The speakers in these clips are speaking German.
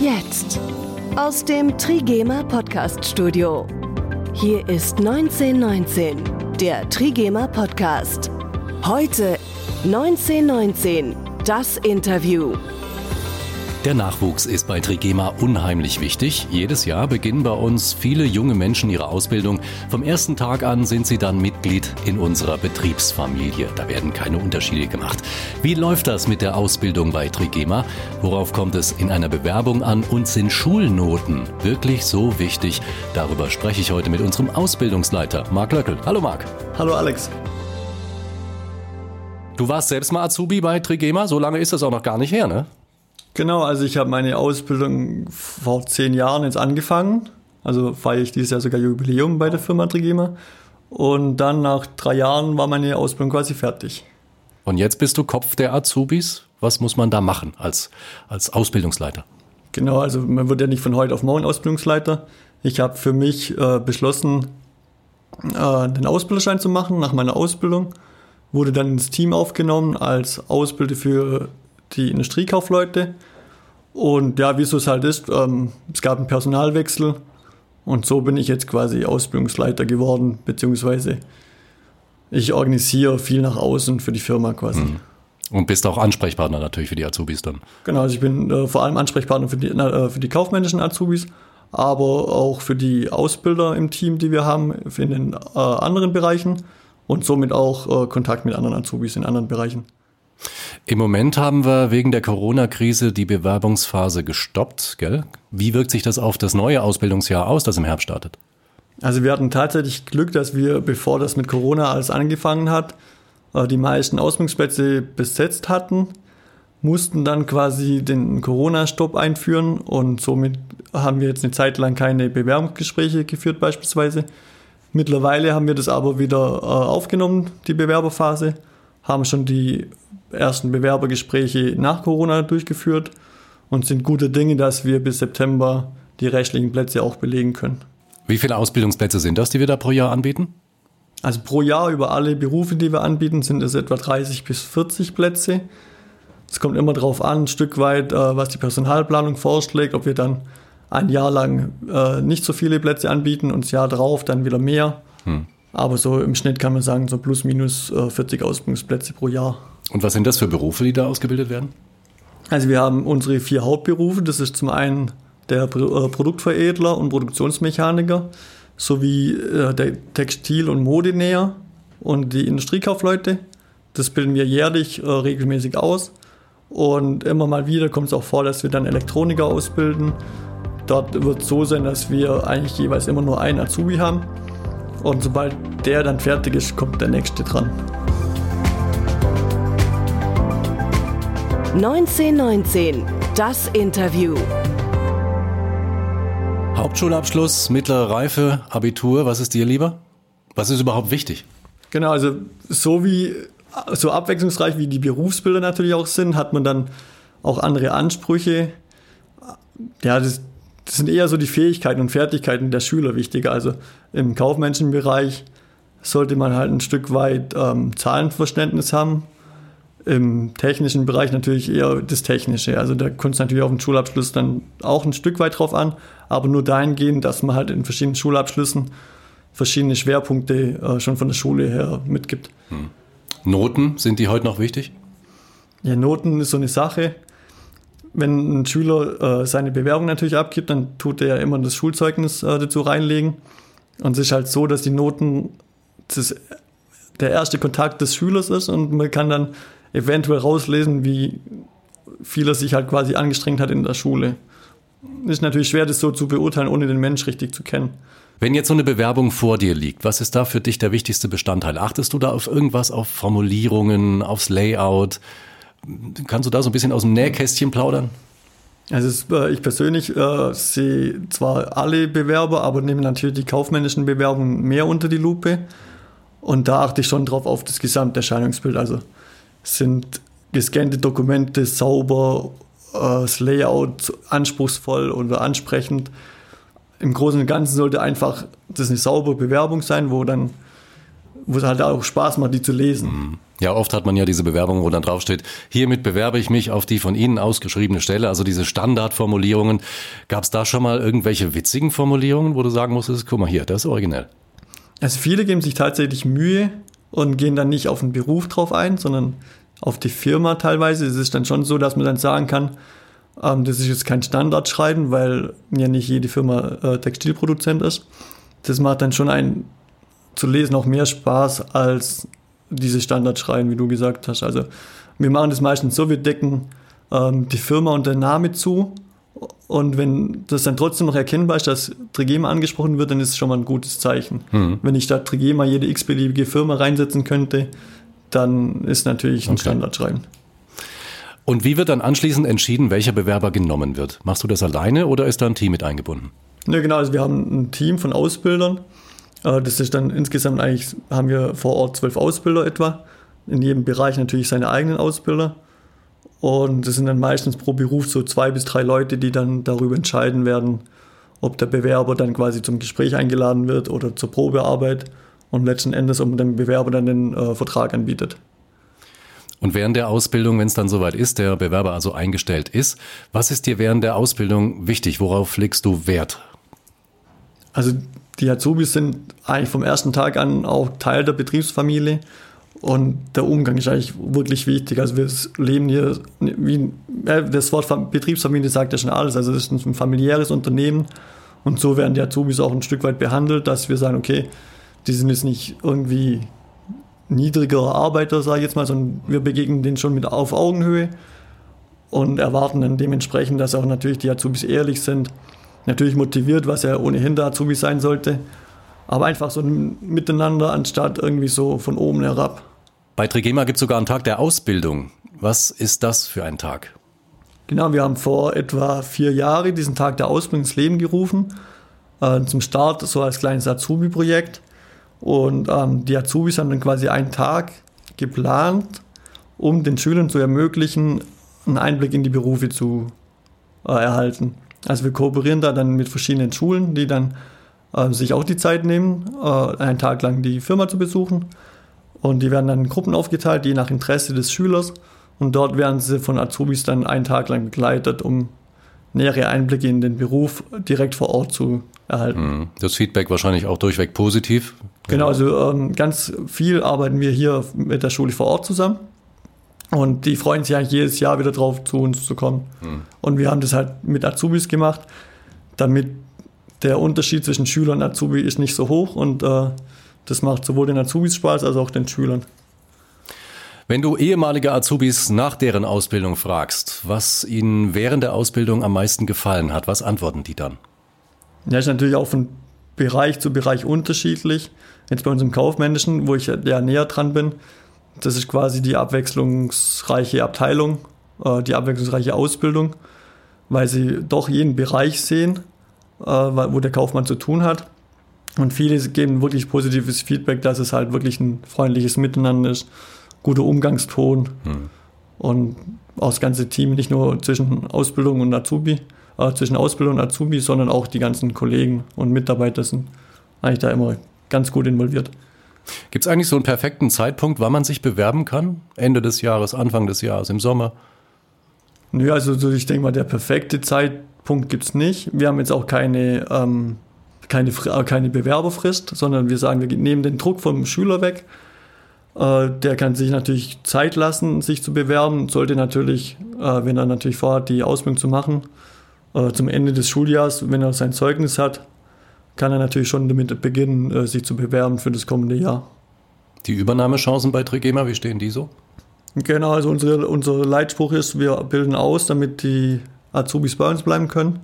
Jetzt. Aus dem Trigema Podcast Studio. Hier ist 1919, der Trigema Podcast. Heute 1919, das Interview. Der Nachwuchs ist bei Trigema unheimlich wichtig. Jedes Jahr beginnen bei uns viele junge Menschen ihre Ausbildung. Vom ersten Tag an sind sie dann Mitglied in unserer Betriebsfamilie. Da werden keine Unterschiede gemacht. Wie läuft das mit der Ausbildung bei Trigema? Worauf kommt es in einer Bewerbung an? Und sind Schulnoten wirklich so wichtig? Darüber spreche ich heute mit unserem Ausbildungsleiter, Marc Löckel. Hallo Marc. Hallo Alex. Du warst selbst mal Azubi bei Trigema, so lange ist das auch noch gar nicht her, ne? Genau, also ich habe meine Ausbildung vor zehn Jahren jetzt angefangen. Also feiere ich dieses Jahr sogar Jubiläum bei der Firma Trigema. Und dann nach drei Jahren war meine Ausbildung quasi fertig. Und jetzt bist du Kopf der Azubis. Was muss man da machen als, als Ausbildungsleiter? Genau, also man wird ja nicht von heute auf morgen Ausbildungsleiter. Ich habe für mich äh, beschlossen, äh, den Ausbilderschein zu machen nach meiner Ausbildung. Wurde dann ins Team aufgenommen als Ausbilder für die Industriekaufleute. Und ja, wie es halt ist, ähm, es gab einen Personalwechsel und so bin ich jetzt quasi Ausbildungsleiter geworden, beziehungsweise ich organisiere viel nach außen für die Firma quasi. Mhm. Und bist auch Ansprechpartner natürlich für die Azubis dann. Genau, also ich bin äh, vor allem Ansprechpartner für die, äh, für die kaufmännischen Azubis, aber auch für die Ausbilder im Team, die wir haben, in den äh, anderen Bereichen und somit auch äh, Kontakt mit anderen Azubis in anderen Bereichen. Im Moment haben wir wegen der Corona-Krise die Bewerbungsphase gestoppt, gell? Wie wirkt sich das auf das neue Ausbildungsjahr aus, das im Herbst startet? Also wir hatten tatsächlich Glück, dass wir, bevor das mit Corona alles angefangen hat, äh, die meisten Ausbildungsplätze besetzt hatten, mussten dann quasi den Corona-Stopp einführen und somit haben wir jetzt eine Zeit lang keine Bewerbungsgespräche geführt beispielsweise. Mittlerweile haben wir das aber wieder äh, aufgenommen, die Bewerberphase, haben schon die ersten Bewerbergespräche nach Corona durchgeführt und sind gute Dinge, dass wir bis September die rechtlichen Plätze auch belegen können. Wie viele Ausbildungsplätze sind das, die wir da pro Jahr anbieten? Also pro Jahr über alle Berufe, die wir anbieten, sind es etwa 30 bis 40 Plätze. Es kommt immer darauf an, ein Stück weit, äh, was die Personalplanung vorschlägt, ob wir dann ein Jahr lang äh, nicht so viele Plätze anbieten und das Jahr drauf dann wieder mehr. Hm. Aber so im Schnitt kann man sagen, so plus minus 40 äh, Ausbildungsplätze pro Jahr. Und was sind das für Berufe, die da ausgebildet werden? Also wir haben unsere vier Hauptberufe. Das ist zum einen der äh, Produktveredler und Produktionsmechaniker sowie äh, der Textil- und Modenäher und die Industriekaufleute. Das bilden wir jährlich äh, regelmäßig aus. Und immer mal wieder kommt es auch vor, dass wir dann Elektroniker ausbilden. Dort wird es so sein, dass wir eigentlich jeweils immer nur einen Azubi haben. Und sobald der dann fertig ist, kommt der nächste dran. 1919, das Interview. Hauptschulabschluss, mittlere Reife, Abitur, was ist dir lieber? Was ist überhaupt wichtig? Genau, also so wie so abwechslungsreich wie die Berufsbilder natürlich auch sind, hat man dann auch andere Ansprüche. Ja, das, das sind eher so die Fähigkeiten und Fertigkeiten der Schüler wichtiger. Also im kaufmännischen Bereich sollte man halt ein Stück weit ähm, Zahlenverständnis haben, im technischen Bereich natürlich eher das Technische. Also da kommt es natürlich auf den Schulabschluss dann auch ein Stück weit drauf an, aber nur dahingehend, dass man halt in verschiedenen Schulabschlüssen verschiedene Schwerpunkte äh, schon von der Schule her mitgibt. Hm. Noten, sind die heute noch wichtig? Ja, Noten ist so eine Sache. Wenn ein Schüler äh, seine Bewerbung natürlich abgibt, dann tut er ja immer das Schulzeugnis äh, dazu reinlegen. Und es ist halt so, dass die Noten das, der erste Kontakt des Schülers ist und man kann dann eventuell rauslesen, wie viel er sich halt quasi angestrengt hat in der Schule. Ist natürlich schwer, das so zu beurteilen, ohne den Mensch richtig zu kennen. Wenn jetzt so eine Bewerbung vor dir liegt, was ist da für dich der wichtigste Bestandteil? Achtest du da auf irgendwas, auf Formulierungen, aufs Layout? Kannst du da so ein bisschen aus dem Nähkästchen plaudern? Also äh, ich persönlich äh, sehe zwar alle Bewerber, aber nehme natürlich die kaufmännischen Bewerbungen mehr unter die Lupe. Und da achte ich schon drauf auf das Gesamterscheinungsbild. Also sind gescannte Dokumente sauber, äh, das Layout anspruchsvoll oder ansprechend. Im Großen und Ganzen sollte einfach das eine saubere Bewerbung sein, wo dann wo es halt auch Spaß macht, die zu lesen. Mhm. Ja, oft hat man ja diese Bewerbung, wo dann draufsteht, hiermit bewerbe ich mich auf die von Ihnen ausgeschriebene Stelle, also diese Standardformulierungen. Gab es da schon mal irgendwelche witzigen Formulierungen, wo du sagen musstest, guck mal hier, das ist originell? Also viele geben sich tatsächlich Mühe und gehen dann nicht auf den Beruf drauf ein, sondern auf die Firma teilweise. Es ist dann schon so, dass man dann sagen kann, ähm, das ist jetzt kein Standardschreiben, weil ja nicht jede Firma äh, Textilproduzent ist. Das macht dann schon ein zu lesen auch mehr Spaß als diese Standardschreiben, wie du gesagt hast. Also wir machen das meistens so, wir decken ähm, die Firma und der Name zu und wenn das dann trotzdem noch erkennbar ist, dass Trigema angesprochen wird, dann ist es schon mal ein gutes Zeichen. Mhm. Wenn ich statt Trigema jede x-beliebige Firma reinsetzen könnte, dann ist natürlich ein okay. Standardschreiben. Und wie wird dann anschließend entschieden, welcher Bewerber genommen wird? Machst du das alleine oder ist da ein Team mit eingebunden? Ja, genau. Also wir haben ein Team von Ausbildern. Äh, das ist dann insgesamt eigentlich, haben wir vor Ort zwölf Ausbilder etwa. In jedem Bereich natürlich seine eigenen Ausbilder. Und das sind dann meistens pro Beruf so zwei bis drei Leute, die dann darüber entscheiden werden, ob der Bewerber dann quasi zum Gespräch eingeladen wird oder zur Probearbeit und letzten Endes, ob dem Bewerber dann den äh, Vertrag anbietet. Und während der Ausbildung, wenn es dann soweit ist, der Bewerber also eingestellt ist, was ist dir während der Ausbildung wichtig? Worauf legst du Wert? Also die Azubis sind eigentlich vom ersten Tag an auch Teil der Betriebsfamilie und der Umgang ist eigentlich wirklich wichtig. Also wir leben hier, wie das Wort Betriebsfamilie sagt ja schon alles. Also es ist ein familiäres Unternehmen und so werden die Azubis auch ein Stück weit behandelt, dass wir sagen, okay, die sind jetzt nicht irgendwie niedrigere Arbeiter, sage ich jetzt mal, sondern wir begegnen denen schon mit auf Augenhöhe und erwarten dann dementsprechend, dass auch natürlich die Azubis ehrlich sind, natürlich motiviert, was ja ohnehin der Azubis sein sollte, aber einfach so ein Miteinander anstatt irgendwie so von oben herab. Bei Trigema gibt es sogar einen Tag der Ausbildung. Was ist das für ein Tag? Genau, wir haben vor etwa vier Jahren diesen Tag der Ausbildung ins Leben gerufen. Äh, zum Start so als kleines Azubi-Projekt. Und ähm, die Azubis haben dann quasi einen Tag geplant, um den Schülern zu ermöglichen, einen Einblick in die Berufe zu äh, erhalten. Also wir kooperieren da dann mit verschiedenen Schulen, die dann äh, sich auch die Zeit nehmen, äh, einen Tag lang die Firma zu besuchen. Und die werden dann in Gruppen aufgeteilt, je nach Interesse des Schülers. Und dort werden sie von Azubis dann einen Tag lang begleitet, um nähere Einblicke in den Beruf direkt vor Ort zu erhalten. Mhm. Das Feedback wahrscheinlich auch durchweg positiv. Genau, also ähm, ganz viel arbeiten wir hier mit der Schule vor Ort zusammen. Und die freuen sich eigentlich jedes Jahr wieder drauf, zu uns zu kommen. Mhm. Und wir haben das halt mit Azubis gemacht, damit der Unterschied zwischen Schüler und Azubi ist nicht so hoch und äh, das macht sowohl den Azubis Spaß als auch den Schülern. Wenn du ehemalige Azubis nach deren Ausbildung fragst, was ihnen während der Ausbildung am meisten gefallen hat, was antworten die dann? Ja, ist natürlich auch von Bereich zu Bereich unterschiedlich. Jetzt bei uns im Kaufmännischen, wo ich ja näher dran bin, das ist quasi die abwechslungsreiche Abteilung, äh, die abwechslungsreiche Ausbildung, weil sie doch jeden Bereich sehen, äh, wo der Kaufmann zu tun hat. Und viele geben wirklich positives Feedback, dass es halt wirklich ein freundliches Miteinander ist, guter Umgangston hm. und auch das ganze Team, nicht nur zwischen Ausbildung und Azubi, äh, zwischen Ausbildung und Azubi, sondern auch die ganzen Kollegen und Mitarbeiter sind eigentlich da immer ganz gut involviert. Gibt es eigentlich so einen perfekten Zeitpunkt, wann man sich bewerben kann? Ende des Jahres, Anfang des Jahres, im Sommer? Nö, also ich denke mal, der perfekte Zeitpunkt gibt es nicht. Wir haben jetzt auch keine, ähm, keine, äh, keine Bewerberfrist, sondern wir sagen, wir nehmen den Druck vom Schüler weg. Äh, der kann sich natürlich Zeit lassen, sich zu bewerben, sollte natürlich, äh, wenn er natürlich vorhat, die Ausbildung zu machen, zum Ende des Schuljahres, wenn er sein Zeugnis hat, kann er natürlich schon damit beginnen, sich zu bewerben für das kommende Jahr. Die Übernahmechancen bei Trigema, wie stehen die so? Genau, also unsere, unser Leitspruch ist, wir bilden aus, damit die Azubis bei uns bleiben können.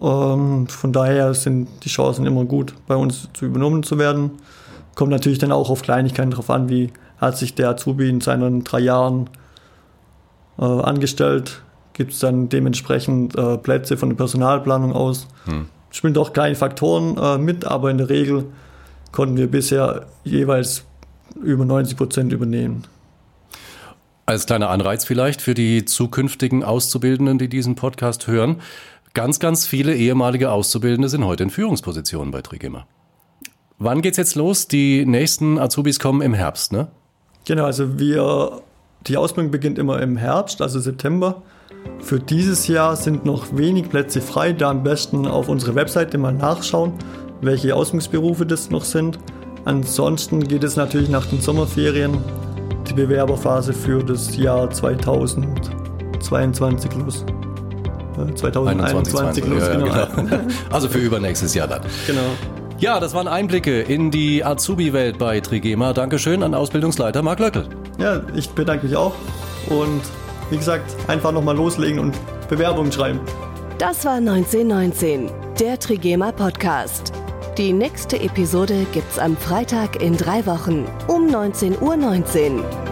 Ähm, von daher sind die Chancen immer gut, bei uns zu übernommen zu werden. Kommt natürlich dann auch auf Kleinigkeiten drauf an, wie hat sich der Azubi in seinen drei Jahren äh, angestellt, gibt es dann dementsprechend äh, Plätze von der Personalplanung aus. Hm spielen doch kleine Faktoren äh, mit, aber in der Regel konnten wir bisher jeweils über 90 Prozent übernehmen. Als kleiner Anreiz vielleicht für die zukünftigen Auszubildenden, die diesen Podcast hören. Ganz, ganz viele ehemalige Auszubildende sind heute in Führungspositionen bei Trigema. Wann geht's jetzt los? Die nächsten Azubis kommen im Herbst, ne? Genau, also wir, die Ausbildung beginnt immer im Herbst, also September. Für dieses Jahr sind noch wenig Plätze frei, da am besten auf unsere Webseite mal nachschauen, welche Ausbildungsberufe das noch sind. Ansonsten geht es natürlich nach den Sommerferien die Bewerberphase für das Jahr 2022 los. 2021 los, ja, genau. genau. Also für übernächstes Jahr dann. Genau. Ja, das waren Einblicke in die Azubi-Welt bei Trigema. Dankeschön an Ausbildungsleiter Marc Löckel. Ja, ich bedanke mich auch. Und wie gesagt, einfach nochmal loslegen und Bewerbungen schreiben. Das war 1919, der Trigema Podcast. Die nächste Episode gibt's am Freitag in drei Wochen um 19.19 Uhr.